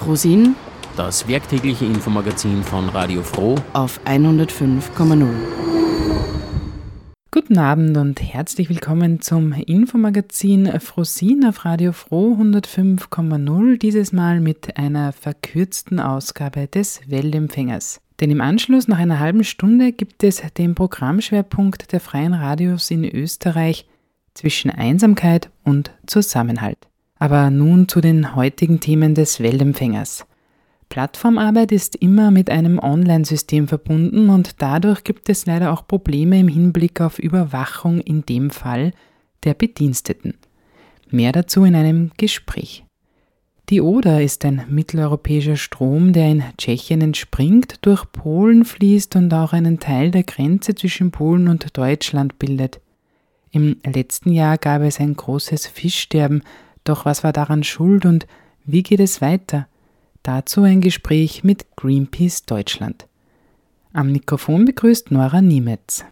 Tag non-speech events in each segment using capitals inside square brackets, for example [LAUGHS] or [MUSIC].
Frosin, das werktägliche Infomagazin von Radio Froh auf 105,0. Guten Abend und herzlich willkommen zum Infomagazin Frosin auf Radio Froh 105,0, dieses Mal mit einer verkürzten Ausgabe des Weltempfängers. Denn im Anschluss nach einer halben Stunde gibt es den Programmschwerpunkt der freien Radios in Österreich zwischen Einsamkeit und Zusammenhalt. Aber nun zu den heutigen Themen des Weltempfängers. Plattformarbeit ist immer mit einem Online-System verbunden und dadurch gibt es leider auch Probleme im Hinblick auf Überwachung in dem Fall der Bediensteten. Mehr dazu in einem Gespräch. Die Oder ist ein mitteleuropäischer Strom, der in Tschechien entspringt, durch Polen fließt und auch einen Teil der Grenze zwischen Polen und Deutschland bildet. Im letzten Jahr gab es ein großes Fischsterben, doch was war daran schuld und wie geht es weiter? Dazu ein Gespräch mit Greenpeace Deutschland. Am Mikrofon begrüßt Nora Niemetz.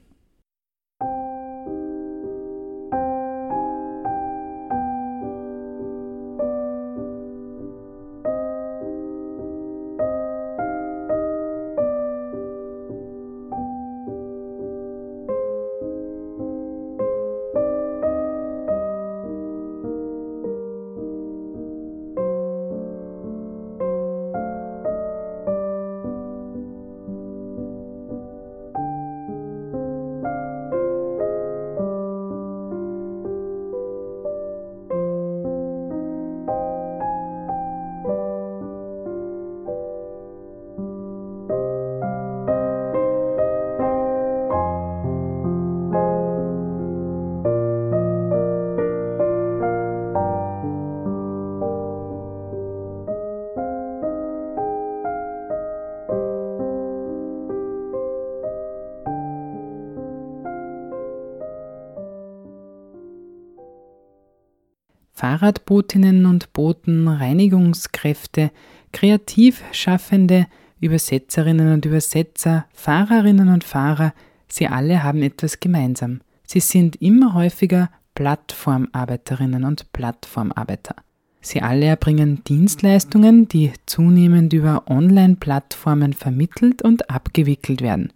Fahrradbotinnen und Boten, Reinigungskräfte, Kreativschaffende, Übersetzerinnen und Übersetzer, Fahrerinnen und Fahrer, sie alle haben etwas gemeinsam. Sie sind immer häufiger Plattformarbeiterinnen und Plattformarbeiter. Sie alle erbringen Dienstleistungen, die zunehmend über Online-Plattformen vermittelt und abgewickelt werden.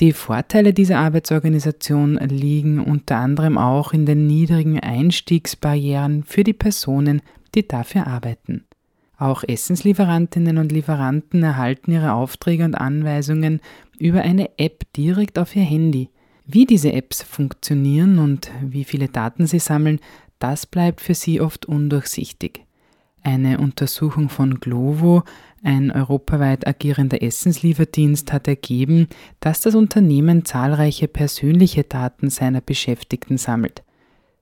Die Vorteile dieser Arbeitsorganisation liegen unter anderem auch in den niedrigen Einstiegsbarrieren für die Personen, die dafür arbeiten. Auch Essenslieferantinnen und Lieferanten erhalten ihre Aufträge und Anweisungen über eine App direkt auf ihr Handy. Wie diese Apps funktionieren und wie viele Daten sie sammeln, das bleibt für sie oft undurchsichtig. Eine Untersuchung von Glovo ein europaweit agierender Essenslieferdienst hat ergeben, dass das Unternehmen zahlreiche persönliche Daten seiner Beschäftigten sammelt.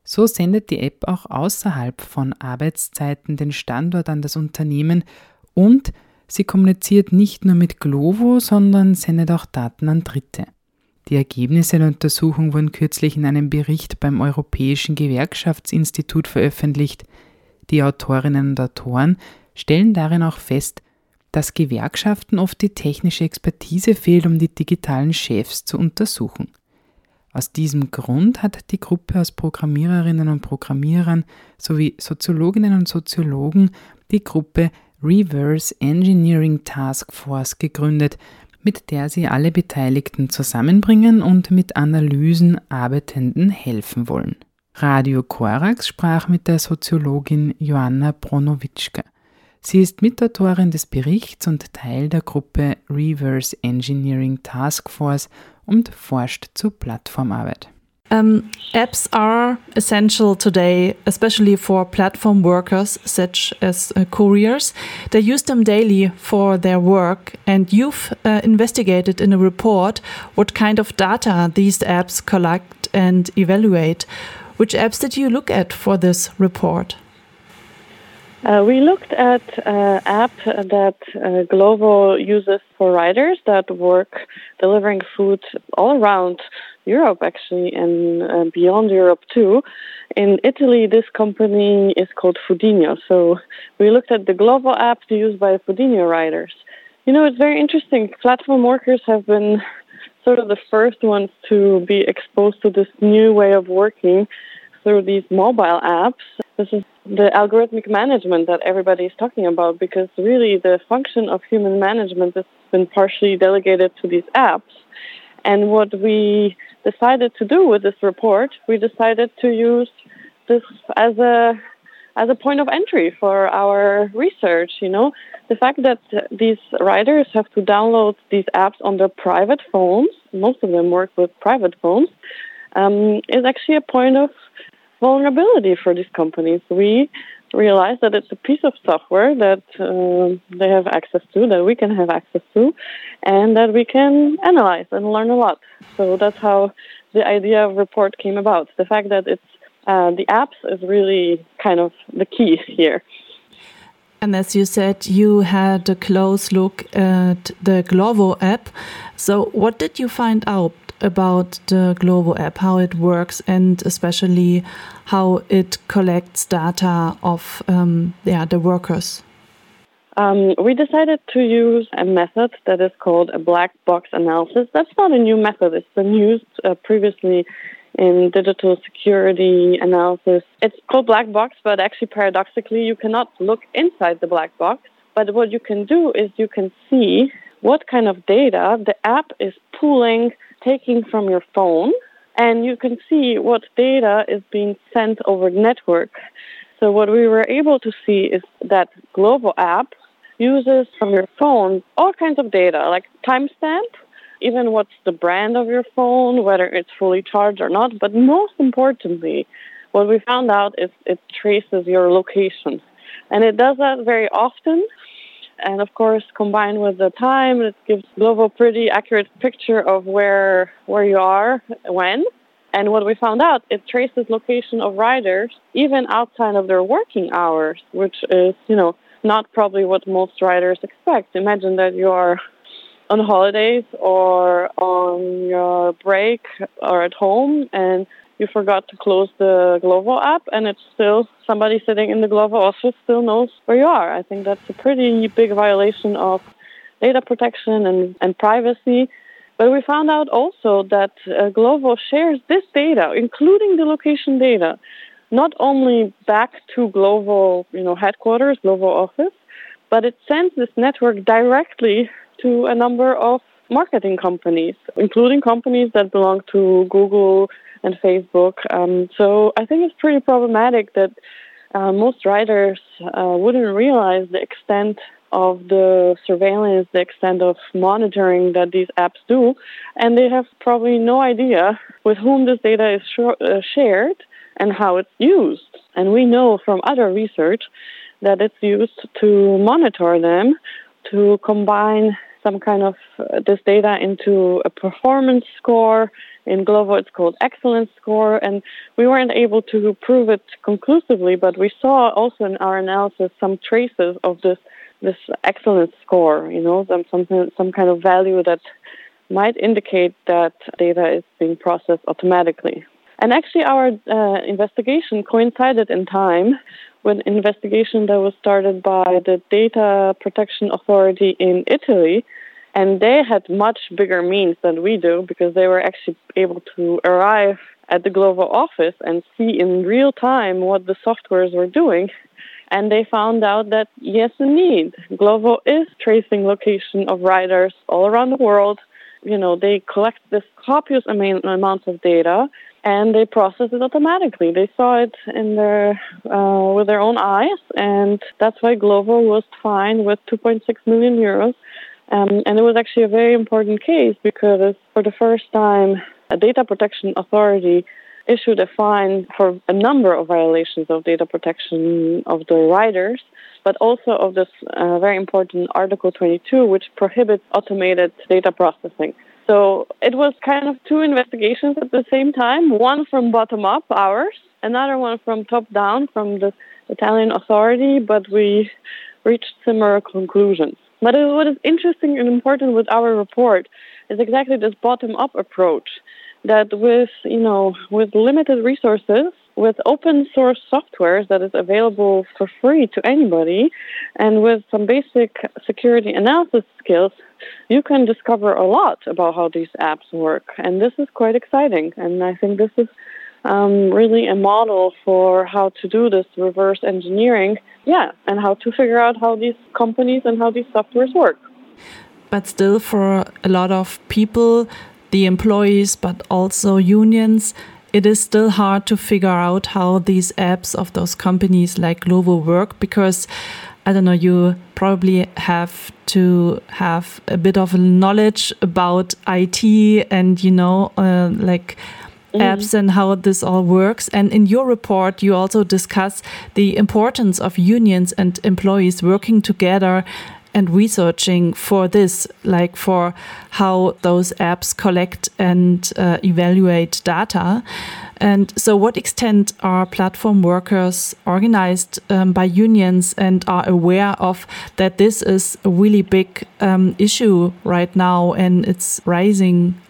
So sendet die App auch außerhalb von Arbeitszeiten den Standort an das Unternehmen und sie kommuniziert nicht nur mit Glovo, sondern sendet auch Daten an Dritte. Die Ergebnisse der Untersuchung wurden kürzlich in einem Bericht beim Europäischen Gewerkschaftsinstitut veröffentlicht. Die Autorinnen und Autoren stellen darin auch fest, dass Gewerkschaften oft die technische Expertise fehlt, um die digitalen Chefs zu untersuchen. Aus diesem Grund hat die Gruppe aus Programmiererinnen und Programmierern sowie Soziologinnen und Soziologen die Gruppe Reverse Engineering Task Force gegründet, mit der sie alle Beteiligten zusammenbringen und mit Analysen Arbeitenden helfen wollen. Radio Korax sprach mit der Soziologin Joanna Bronowitschka. Sie ist Mitautorin des Berichts und Teil der Gruppe Reverse Engineering Task Force und forscht zu Plattformarbeit. Um, apps are essential today, especially for platform workers such as uh, couriers. They use them daily for their work, and you've uh, investigated in a report what kind of data these apps collect and evaluate. Which apps did you look at for this report? Uh, we looked at an app that uh, Glovo uses for riders that work delivering food all around Europe, actually, and uh, beyond Europe too. In Italy, this company is called Foodinho. So we looked at the Glovo app used by Foodinho riders. You know, it's very interesting. Platform workers have been sort of the first ones to be exposed to this new way of working through these mobile apps. This is the algorithmic management that everybody is talking about because really the function of human management has been partially delegated to these apps. And what we decided to do with this report, we decided to use this as a as a point of entry for our research. You know, the fact that these riders have to download these apps on their private phones, most of them work with private phones, um, is actually a point of vulnerability for these companies. We realize that it's a piece of software that uh, they have access to, that we can have access to, and that we can analyze and learn a lot. So that's how the idea of report came about. The fact that it's uh, the apps is really kind of the key here. And as you said, you had a close look at the Glovo app. So, what did you find out about the Glovo app, how it works, and especially how it collects data of um, yeah, the workers? Um, we decided to use a method that is called a black box analysis. That's not a new method. It's been used uh, previously in digital security analysis. It's called black box, but actually, paradoxically, you cannot look inside the black box. But what you can do is you can see what kind of data the app is pulling, taking from your phone, and you can see what data is being sent over network. So, what we were able to see is that Glovo app uses from your phone all kinds of data, like timestamp even what's the brand of your phone, whether it's fully charged or not. But most importantly, what we found out is it traces your location. And it does that very often. And of course, combined with the time, it gives Glovo a pretty accurate picture of where where you are, when. And what we found out, it traces location of riders even outside of their working hours, which is, you know, not probably what most riders expect. Imagine that you are on holidays or on your break or at home and you forgot to close the Glovo app and it's still somebody sitting in the Glovo office still knows where you are. I think that's a pretty big violation of data protection and, and privacy. But we found out also that uh, Glovo shares this data, including the location data, not only back to Glovo, you know, headquarters, Glovo office, but it sends this network directly to a number of marketing companies, including companies that belong to Google and Facebook. Um, so I think it's pretty problematic that uh, most writers uh, wouldn't realize the extent of the surveillance, the extent of monitoring that these apps do, and they have probably no idea with whom this data is sh- uh, shared and how it's used. And we know from other research that it's used to monitor them, to combine some kind of uh, this data into a performance score. In Glovo, it's called excellence score, and we weren't able to prove it conclusively, but we saw also in our analysis some traces of this this excellence score. You know, some something some kind of value that might indicate that data is being processed automatically. And actually, our uh, investigation coincided in time with an investigation that was started by the Data Protection Authority in Italy. And they had much bigger means than we do because they were actually able to arrive at the Glovo office and see in real time what the softwares were doing. And they found out that, yes, indeed, Glovo is tracing location of riders all around the world. You know, they collect this copious amounts of data and they process it automatically. They saw it in their uh, with their own eyes, and that's why Glovo was fined with 2.6 million euros. Um, and it was actually a very important case because for the first time, a data protection authority issued a fine for a number of violations of data protection of the riders, but also of this uh, very important Article 22, which prohibits automated data processing. So it was kind of two investigations at the same time, one from bottom up, ours, another one from top down, from the Italian authority, but we reached similar conclusions. But what is interesting and important with our report. Is exactly this bottom up approach that with you know with limited resources with open source software that is available for free to anybody and with some basic security analysis skills you can discover a lot about how these apps work. And this is quite exciting. And i think this is um, really a model for how to do this reverse engineering, yeah, and how to figure out how these companies and how these softwares work. But still, for a lot of people, the employees, but also unions, it is still hard to figure out how these apps of those companies like Glovo work because I don't know, you probably have to have a bit of knowledge about IT and, you know, uh, like mm. apps and how this all works. And in your report, you also discuss the importance of unions and employees working together and researching for this, like for how those apps collect and uh, evaluate data. And so, what extent are platform workers organized um, by unions and are aware of that this is a really big um, issue right now and it's rising?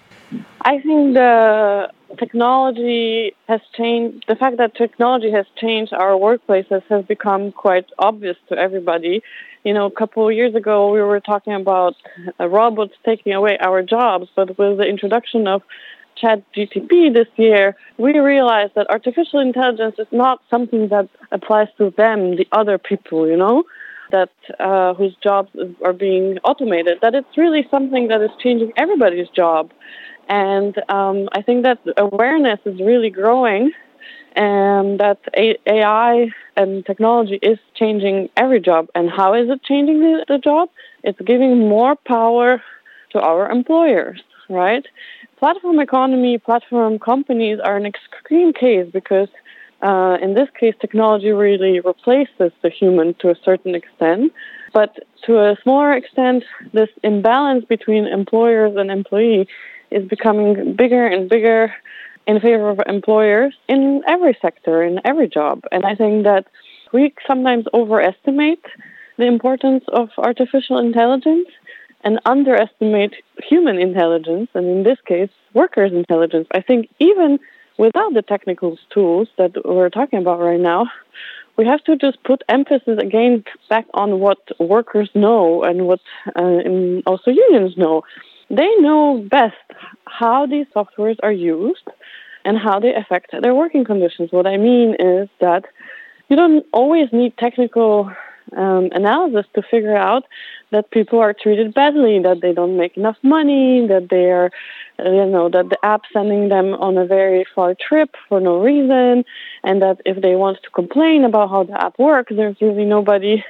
I think the technology has changed, the fact that technology has changed our workplaces has become quite obvious to everybody. You know, a couple of years ago, we were talking about uh, robots taking away our jobs, but with the introduction of Chat GTP this year, we realized that artificial intelligence is not something that applies to them, the other people, you know, that uh, whose jobs are being automated. That it's really something that is changing everybody's job, and um, I think that awareness is really growing, and that AI and technology is changing every job. And how is it changing the, the job? It's giving more power to our employers, right? Platform economy, platform companies are an extreme case because uh, in this case, technology really replaces the human to a certain extent. But to a smaller extent, this imbalance between employers and employee is becoming bigger and bigger in favor of employers in every sector, in every job. And I think that we sometimes overestimate the importance of artificial intelligence and underestimate human intelligence, and in this case, workers' intelligence. I think even without the technical tools that we're talking about right now, we have to just put emphasis again back on what workers know and what uh, also unions know. They know best how these softwares are used and how they affect their working conditions. What I mean is that you don't always need technical um, analysis to figure out that people are treated badly, that they don't make enough money, that they are, you know, that the app sending them on a very far trip for no reason, and that if they want to complain about how the app works, there's really nobody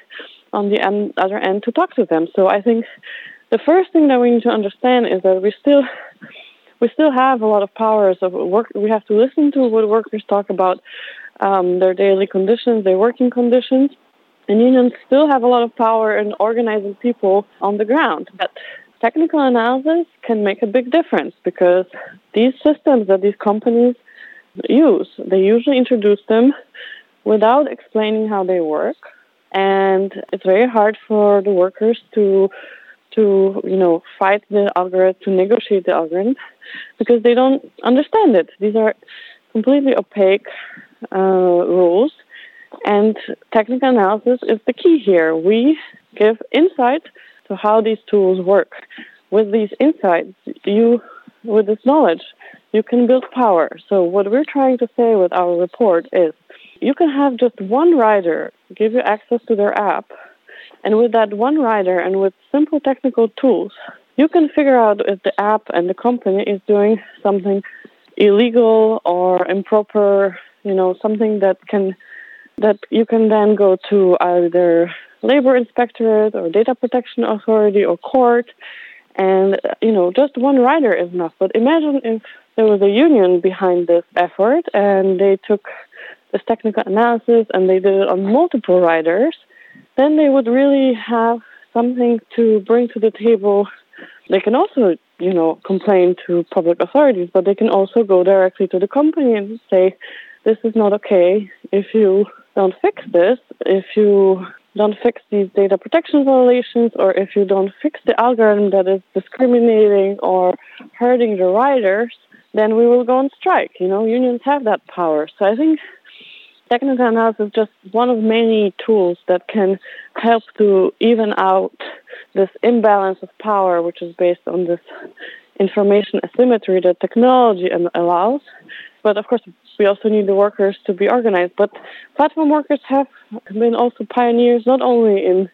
on the end, other end to talk to them. So I think the first thing that we need to understand is that we still we still have a lot of powers of work. We have to listen to what workers talk about um, their daily conditions, their working conditions, and unions still have a lot of power in organizing people on the ground. But technical analysis can make a big difference because these systems that these companies use, they usually introduce them without explaining how they work. And it's very hard for the workers to to you know fight the algorithm to negotiate the algorithm because they don't understand it. These are completely opaque uh, rules, and technical analysis is the key here. We give insight to how these tools work. With these insights, you with this knowledge, you can build power. So what we're trying to say with our report is you can have just one rider give you access to their app and with that one rider and with simple technical tools, you can figure out if the app and the company is doing something illegal or improper, you know, something that can that you can then go to either labor inspectorate or data protection authority or court. And you know just one rider is enough. But imagine if there was a union behind this effort and they took this technical analysis and they did it on multiple riders then they would really have something to bring to the table. They can also, you know, complain to public authorities, but they can also go directly to the company and say, this is not okay. If you don't fix this, if you don't fix these data protection violations, or if you don't fix the algorithm that is discriminating or hurting the riders, then we will go on strike. You know, unions have that power. So I think technical analysis is just one of many tools that can help to even out this imbalance of power, which is based on this information asymmetry that technology allows. But of course, we also need the workers to be organized. But platform workers have been also pioneers not only in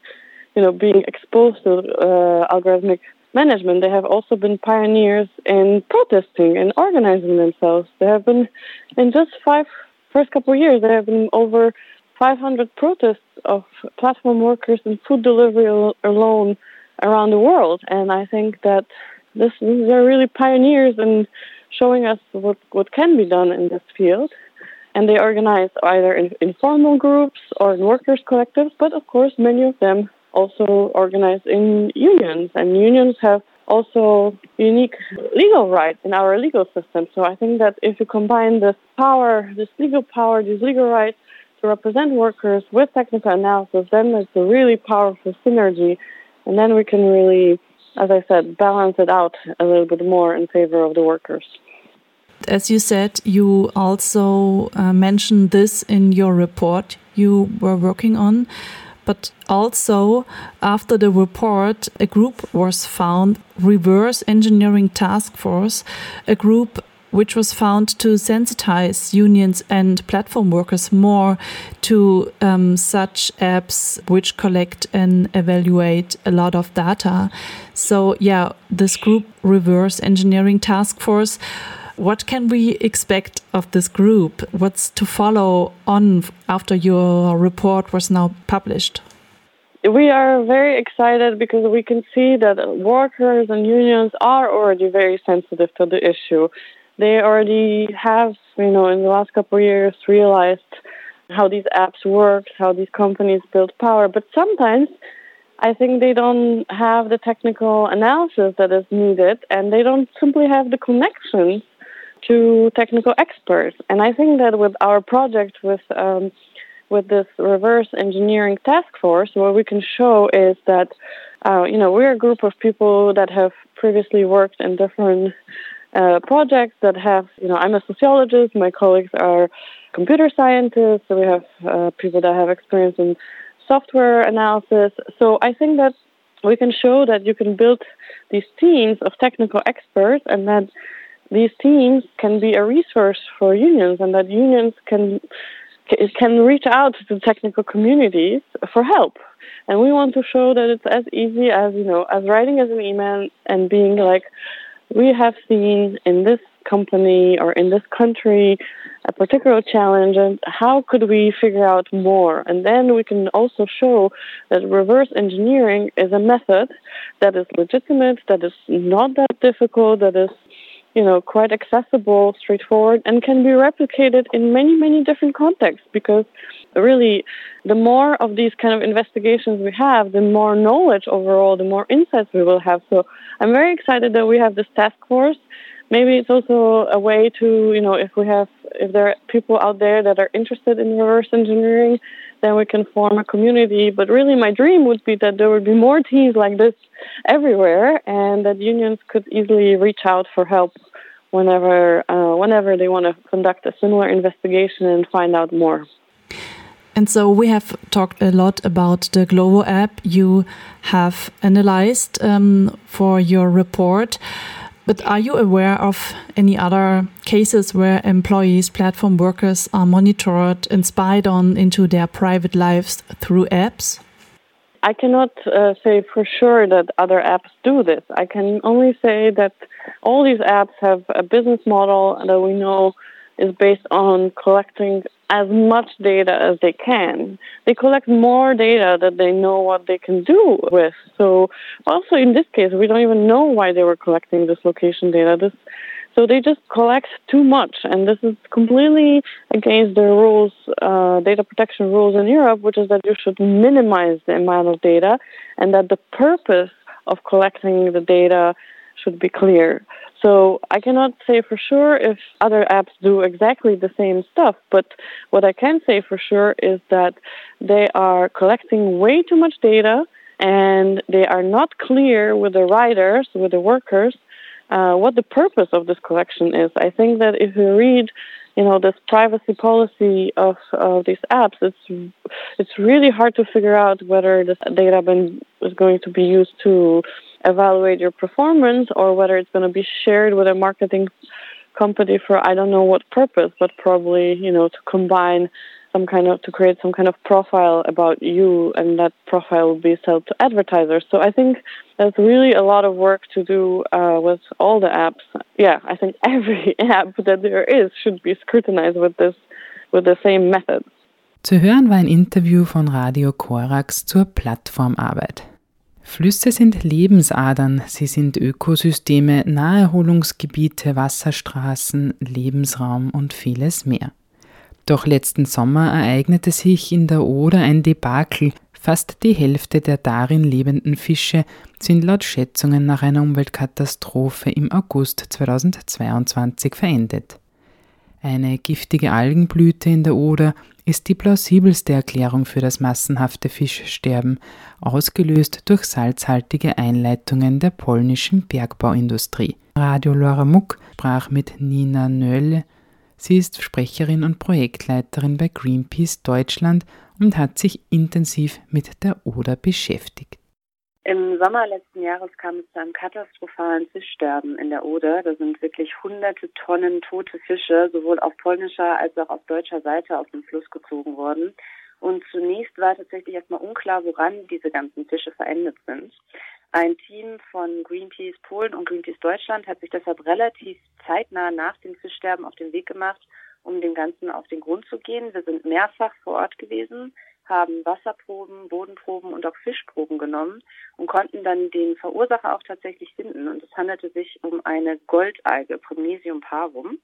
you know being exposed to uh, algorithmic management, they have also been pioneers in protesting and organizing themselves. There have been in just five first couple of years there have been over 500 protests of platform workers in food delivery alone around the world, and I think that this, these are really pioneers in showing us what, what can be done in this field. And they organize either in informal groups or in workers' collectives, but of course, many of them also organize in unions. And unions have also unique legal rights in our legal system. So I think that if you combine this power, this legal power, these legal rights to represent workers with technical analysis, then it's a really powerful synergy. And then we can really as I said, balance it out a little bit more in favor of the workers. As you said, you also uh, mentioned this in your report you were working on. But also, after the report, a group was found, Reverse Engineering Task Force, a group which was found to sensitize unions and platform workers more to um, such apps which collect and evaluate a lot of data. So, yeah, this group, Reverse Engineering Task Force, what can we expect of this group? What's to follow on after your report was now published? We are very excited because we can see that workers and unions are already very sensitive to the issue they already have, you know, in the last couple of years realized how these apps work, how these companies build power. But sometimes I think they don't have the technical analysis that is needed and they don't simply have the connections to technical experts. And I think that with our project with um, with this reverse engineering task force, what we can show is that uh, you know we're a group of people that have previously worked in different uh, projects that have, you know, I'm a sociologist, my colleagues are computer scientists, so we have uh, people that have experience in software analysis. So I think that we can show that you can build these teams of technical experts and that these teams can be a resource for unions and that unions can can reach out to technical communities for help. And we want to show that it's as easy as, you know, as writing as an email and being like, we have seen in this company or in this country a particular challenge and how could we figure out more and then we can also show that reverse engineering is a method that is legitimate that is not that difficult that is you know quite accessible straightforward and can be replicated in many many different contexts because really the more of these kind of investigations we have the more knowledge overall the more insights we will have so I'm very excited that we have this task force. Maybe it's also a way to, you know, if we have, if there are people out there that are interested in reverse engineering, then we can form a community. But really, my dream would be that there would be more teams like this everywhere, and that unions could easily reach out for help whenever, uh, whenever they want to conduct a similar investigation and find out more. And so we have talked a lot about the Glovo app you have analyzed um, for your report. But are you aware of any other cases where employees, platform workers are monitored and spied on into their private lives through apps? I cannot uh, say for sure that other apps do this. I can only say that all these apps have a business model that we know is based on collecting as much data as they can. They collect more data that they know what they can do with. So also in this case, we don't even know why they were collecting this location data. This, so they just collect too much, and this is completely against the rules, uh, data protection rules in Europe, which is that you should minimize the amount of data, and that the purpose of collecting the data should be clear. So I cannot say for sure if other apps do exactly the same stuff, but what I can say for sure is that they are collecting way too much data and they are not clear with the riders, with the workers, uh, what the purpose of this collection is. I think that if you read you know this privacy policy of, of these apps it's it's really hard to figure out whether this data been, is going to be used to evaluate your performance or whether it's going to be shared with a marketing company for I don't know what purpose, but probably you know to combine some kind of to create some kind of profile about you, and that profile will be sold to advertisers. So I think there's really a lot of work to do uh, with all the apps. Yeah, I think [LAUGHS] every app that there is should be scrutinized with this with the same methods. Zu hören war ein Interview von Radio Corax zur Plattformarbeit. Flüsse sind Lebensadern, sie sind Ökosysteme, Naherholungsgebiete, Wasserstraßen, Lebensraum und vieles mehr. Doch letzten Sommer ereignete sich in der Oder ein Debakel. Fast die Hälfte der darin lebenden Fische sind laut Schätzungen nach einer Umweltkatastrophe im August 2022 verendet. Eine giftige Algenblüte in der Oder ist die plausibelste Erklärung für das massenhafte Fischsterben, ausgelöst durch salzhaltige Einleitungen der polnischen Bergbauindustrie. Radio Laura Muck sprach mit Nina Nölle, Sie ist Sprecherin und Projektleiterin bei Greenpeace Deutschland und hat sich intensiv mit der Oder beschäftigt. Im Sommer letzten Jahres kam es zu einem katastrophalen Fischsterben in der Oder. Da sind wirklich hunderte Tonnen tote Fische sowohl auf polnischer als auch auf deutscher Seite aus dem Fluss gezogen worden. Und zunächst war tatsächlich erstmal unklar, woran diese ganzen Fische verendet sind. Ein Team von Greenpeace Polen und Greenpeace Deutschland hat sich deshalb relativ zeitnah nach dem Fischsterben auf den Weg gemacht, um dem Ganzen auf den Grund zu gehen. Wir sind mehrfach vor Ort gewesen, haben Wasserproben, Bodenproben und auch Fischproben genommen und konnten dann den Verursacher auch tatsächlich finden. Und es handelte sich um eine Goldalge, Promnesium parum.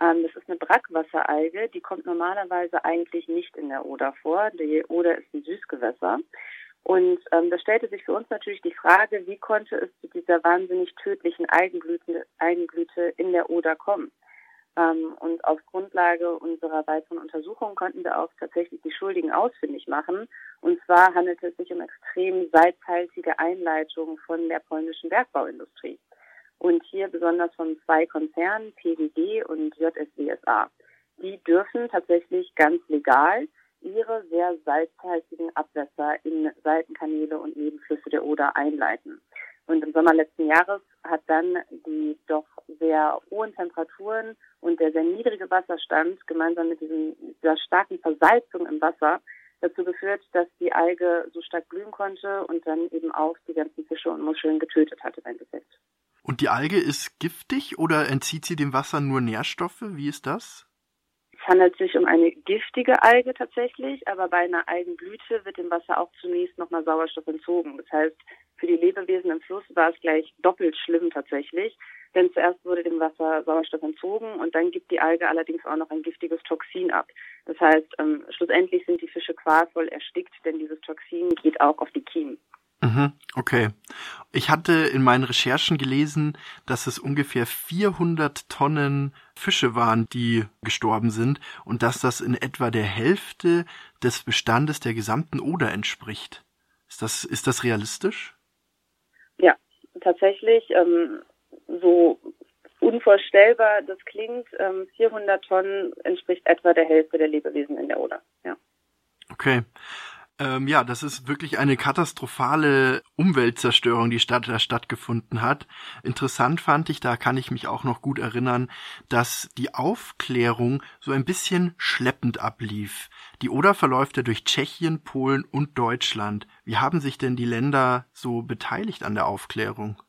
Ähm, das ist eine Brackwasseralge, die kommt normalerweise eigentlich nicht in der Oder vor. Die Oder ist ein Süßgewässer. Und ähm, da stellte sich für uns natürlich die Frage, wie konnte es zu dieser wahnsinnig tödlichen Algenblüte, Algenblüte in der Oder kommen? Ähm, und auf Grundlage unserer weiteren Untersuchungen konnten wir auch tatsächlich die Schuldigen ausfindig machen. Und zwar handelte es sich um extrem salzhaltige Einleitungen von der polnischen Bergbauindustrie. Und hier besonders von zwei Konzernen, PWG und JSWSA. Die dürfen tatsächlich ganz legal ihre sehr salzhaltigen Abwässer in Seitenkanäle und Nebenflüsse der Oder einleiten. Und im Sommer letzten Jahres hat dann die doch sehr hohen Temperaturen und der sehr niedrige Wasserstand gemeinsam mit diesem, dieser starken Versalzung im Wasser dazu geführt, dass die Alge so stark blühen konnte und dann eben auch die ganzen Fische und Muscheln getötet hat im Endeffekt. Und die Alge ist giftig oder entzieht sie dem Wasser nur Nährstoffe? Wie ist das? Es handelt sich um eine giftige Alge tatsächlich, aber bei einer Algenblüte wird dem Wasser auch zunächst nochmal Sauerstoff entzogen. Das heißt, für die Lebewesen im Fluss war es gleich doppelt schlimm tatsächlich, denn zuerst wurde dem Wasser Sauerstoff entzogen und dann gibt die Alge allerdings auch noch ein giftiges Toxin ab. Das heißt, ähm, schlussendlich sind die Fische qualvoll erstickt, denn dieses Toxin geht auch auf die Kiemen. Mhm, okay. Ich hatte in meinen Recherchen gelesen, dass es ungefähr 400 Tonnen Fische waren, die gestorben sind und dass das in etwa der Hälfte des Bestandes der gesamten Oder entspricht. Ist das, ist das realistisch? Tatsächlich, ähm, so unvorstellbar das klingt, ähm, 400 Tonnen entspricht etwa der Hälfte der Lebewesen in der Oder. Ja. Okay. Ähm, ja, das ist wirklich eine katastrophale Umweltzerstörung, die statt, da stattgefunden hat. Interessant fand ich, da kann ich mich auch noch gut erinnern, dass die Aufklärung so ein bisschen schleppend ablief. Die Oder verläuft ja durch Tschechien, Polen und Deutschland. Wie haben sich denn die Länder so beteiligt an der Aufklärung?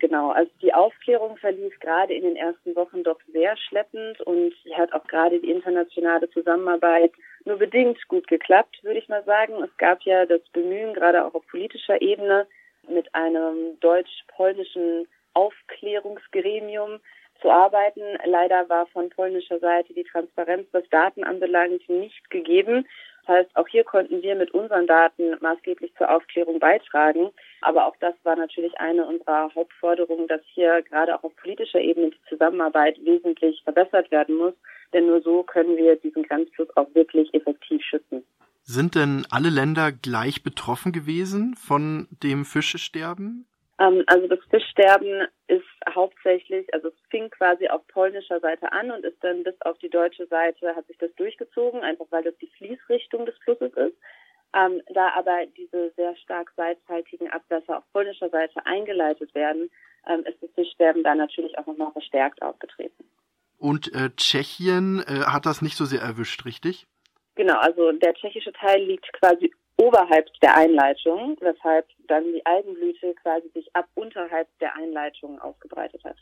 Genau, also die Aufklärung verlief gerade in den ersten Wochen doch sehr schleppend und sie hat auch gerade die internationale Zusammenarbeit nur bedingt gut geklappt, würde ich mal sagen. Es gab ja das Bemühen, gerade auch auf politischer Ebene, mit einem deutsch-polnischen Aufklärungsgremium zu arbeiten. Leider war von polnischer Seite die Transparenz, was Daten anbelangt, nicht gegeben. Das heißt, auch hier konnten wir mit unseren Daten maßgeblich zur Aufklärung beitragen. Aber auch das war natürlich eine unserer Hauptforderungen, dass hier gerade auch auf politischer Ebene die Zusammenarbeit wesentlich verbessert werden muss. Denn nur so können wir diesen Grenzfluss auch wirklich effektiv schützen. Sind denn alle Länder gleich betroffen gewesen von dem Fischesterben? Ähm, also das Fischsterben ist hauptsächlich, also es fing quasi auf polnischer Seite an und ist dann bis auf die deutsche Seite hat sich das durchgezogen, einfach weil das die Fließrichtung des Flusses ist. Ähm, da aber diese sehr stark salzhaltigen Abwässer auf polnischer Seite eingeleitet werden, ähm, ist das Fischsterben da natürlich auch nochmal verstärkt aufgetreten. Und äh, Tschechien äh, hat das nicht so sehr erwischt, richtig? Genau, also der tschechische Teil liegt quasi oberhalb der Einleitung, weshalb dann die Algenblüte quasi sich ab unterhalb der Einleitung ausgebreitet hat.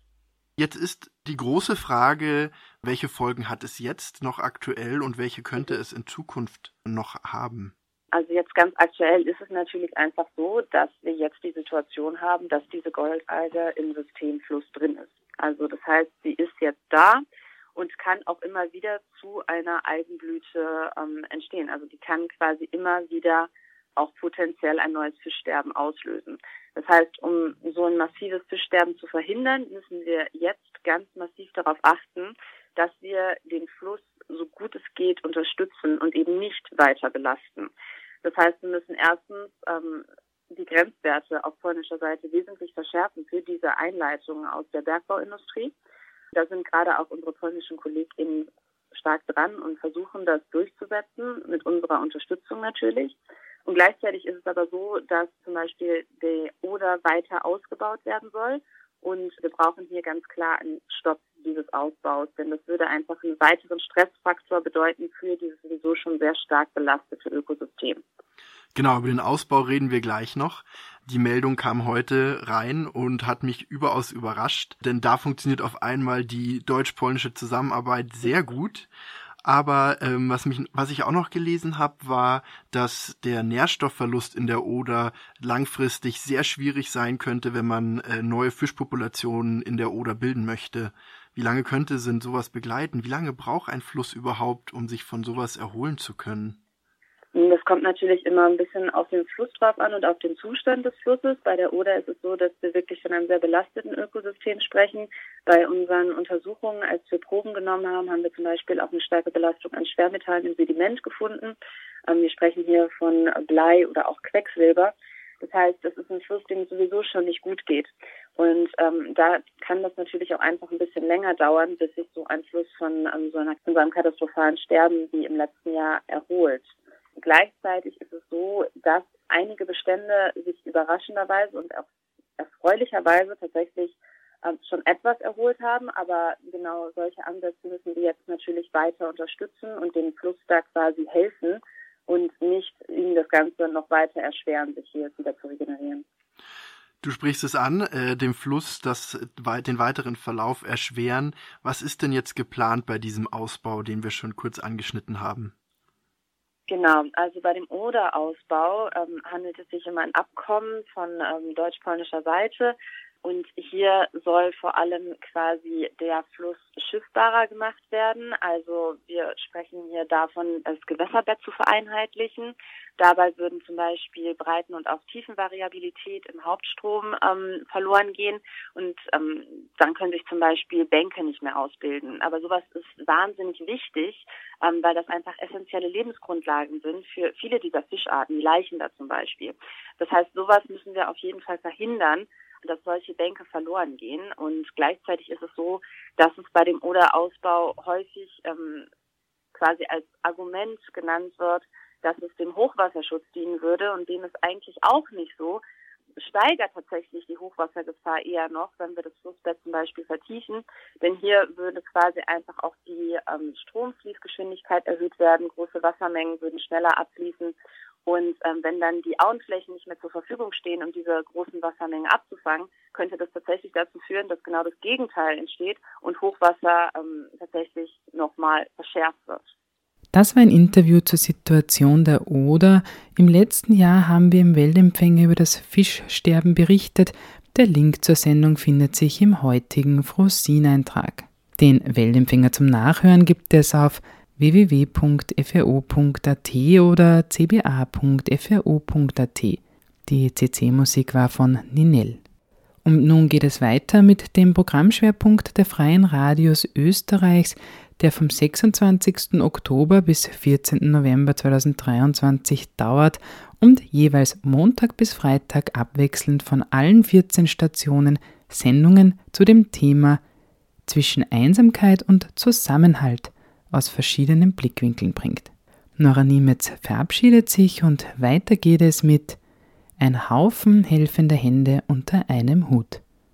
Jetzt ist die große Frage, welche Folgen hat es jetzt noch aktuell und welche könnte es in Zukunft noch haben? Also jetzt ganz aktuell ist es natürlich einfach so, dass wir jetzt die Situation haben, dass diese Goldalge im Systemfluss drin ist. Also das heißt, sie ist jetzt da und kann auch immer wieder zu einer Algenblüte ähm, entstehen. Also die kann quasi immer wieder auch potenziell ein neues Fischsterben auslösen. Das heißt, um so ein massives Fischsterben zu verhindern, müssen wir jetzt ganz massiv darauf achten, dass wir den Fluss so gut es geht unterstützen und eben nicht weiter belasten. Das heißt, wir müssen erstens ähm, die Grenzwerte auf polnischer Seite wesentlich verschärfen für diese Einleitungen aus der Bergbauindustrie. Da sind gerade auch unsere polnischen KollegInnen stark dran und versuchen das durchzusetzen, mit unserer Unterstützung natürlich. Und gleichzeitig ist es aber so, dass zum Beispiel die Oder weiter ausgebaut werden soll. Und wir brauchen hier ganz klar einen Stopp dieses Ausbaus, denn das würde einfach einen weiteren Stressfaktor bedeuten für dieses sowieso schon sehr stark belastete Ökosystem. Genau, über den Ausbau reden wir gleich noch. Die Meldung kam heute rein und hat mich überaus überrascht, denn da funktioniert auf einmal die deutsch-polnische Zusammenarbeit sehr gut. Aber ähm, was, mich, was ich auch noch gelesen habe, war, dass der Nährstoffverlust in der Oder langfristig sehr schwierig sein könnte, wenn man äh, neue Fischpopulationen in der Oder bilden möchte. Wie lange könnte sind sowas begleiten? Wie lange braucht ein Fluss überhaupt, um sich von sowas erholen zu können? Das kommt natürlich immer ein bisschen auf den Fluss drauf an und auf den Zustand des Flusses. Bei der Oder ist es so, dass wir wirklich von einem sehr belasteten Ökosystem sprechen. Bei unseren Untersuchungen, als wir Proben genommen haben, haben wir zum Beispiel auch eine starke Belastung an Schwermetallen im Sediment gefunden. Ähm, wir sprechen hier von Blei oder auch Quecksilber. Das heißt, das ist ein Fluss, dem es sowieso schon nicht gut geht. Und ähm, da kann das natürlich auch einfach ein bisschen länger dauern, bis sich so ein Fluss von, ähm, so, einer, von so einem katastrophalen Sterben wie im letzten Jahr erholt. Gleichzeitig ist es so, dass einige Bestände sich überraschenderweise und auch erfreulicherweise tatsächlich ähm, schon etwas erholt haben, aber genau solche Ansätze müssen wir jetzt natürlich weiter unterstützen und dem Fluss da quasi helfen und nicht ihnen das Ganze noch weiter erschweren, sich hier wieder zu regenerieren. Du sprichst es an, äh, dem Fluss das, den weiteren Verlauf erschweren. Was ist denn jetzt geplant bei diesem Ausbau, den wir schon kurz angeschnitten haben? Genau, also bei dem Oder-Ausbau ähm, handelt es sich um ein Abkommen von ähm, deutsch-polnischer Seite. Und hier soll vor allem quasi der Fluss schiffbarer gemacht werden. Also wir sprechen hier davon, das Gewässerbett zu vereinheitlichen. Dabei würden zum Beispiel Breiten- und auch Tiefenvariabilität im Hauptstrom ähm, verloren gehen und ähm, dann können sich zum Beispiel Bänke nicht mehr ausbilden. Aber sowas ist wahnsinnig wichtig, ähm, weil das einfach essentielle Lebensgrundlagen sind für viele dieser Fischarten, die Leichen da zum Beispiel. Das heißt, sowas müssen wir auf jeden Fall verhindern dass solche Bänke verloren gehen. Und gleichzeitig ist es so, dass es bei dem Oder-Ausbau häufig ähm, quasi als Argument genannt wird, dass es dem Hochwasserschutz dienen würde und dem ist eigentlich auch nicht so. Steigert tatsächlich die Hochwassergefahr eher noch, wenn wir das Flussbett zum Beispiel vertiefen. Denn hier würde quasi einfach auch die ähm, Stromfließgeschwindigkeit erhöht werden, große Wassermengen würden schneller abfließen und ähm, wenn dann die Auenflächen nicht mehr zur Verfügung stehen, um diese großen Wassermengen abzufangen, könnte das tatsächlich dazu führen, dass genau das Gegenteil entsteht und Hochwasser ähm, tatsächlich nochmal verschärft wird. Das war ein Interview zur Situation der Oder. Im letzten Jahr haben wir im Weltempfänger über das Fischsterben berichtet. Der Link zur Sendung findet sich im heutigen Frosin-Eintrag. Den Weltempfänger zum Nachhören gibt es auf www.fro.at oder cba.fro.at. Die CC-Musik war von Ninel. Und nun geht es weiter mit dem Programmschwerpunkt der Freien Radios Österreichs, der vom 26. Oktober bis 14. November 2023 dauert und jeweils Montag bis Freitag abwechselnd von allen 14 Stationen Sendungen zu dem Thema zwischen Einsamkeit und Zusammenhalt aus verschiedenen Blickwinkeln bringt. Nora Niemetz verabschiedet sich und weiter geht es mit Ein Haufen helfender Hände unter einem Hut.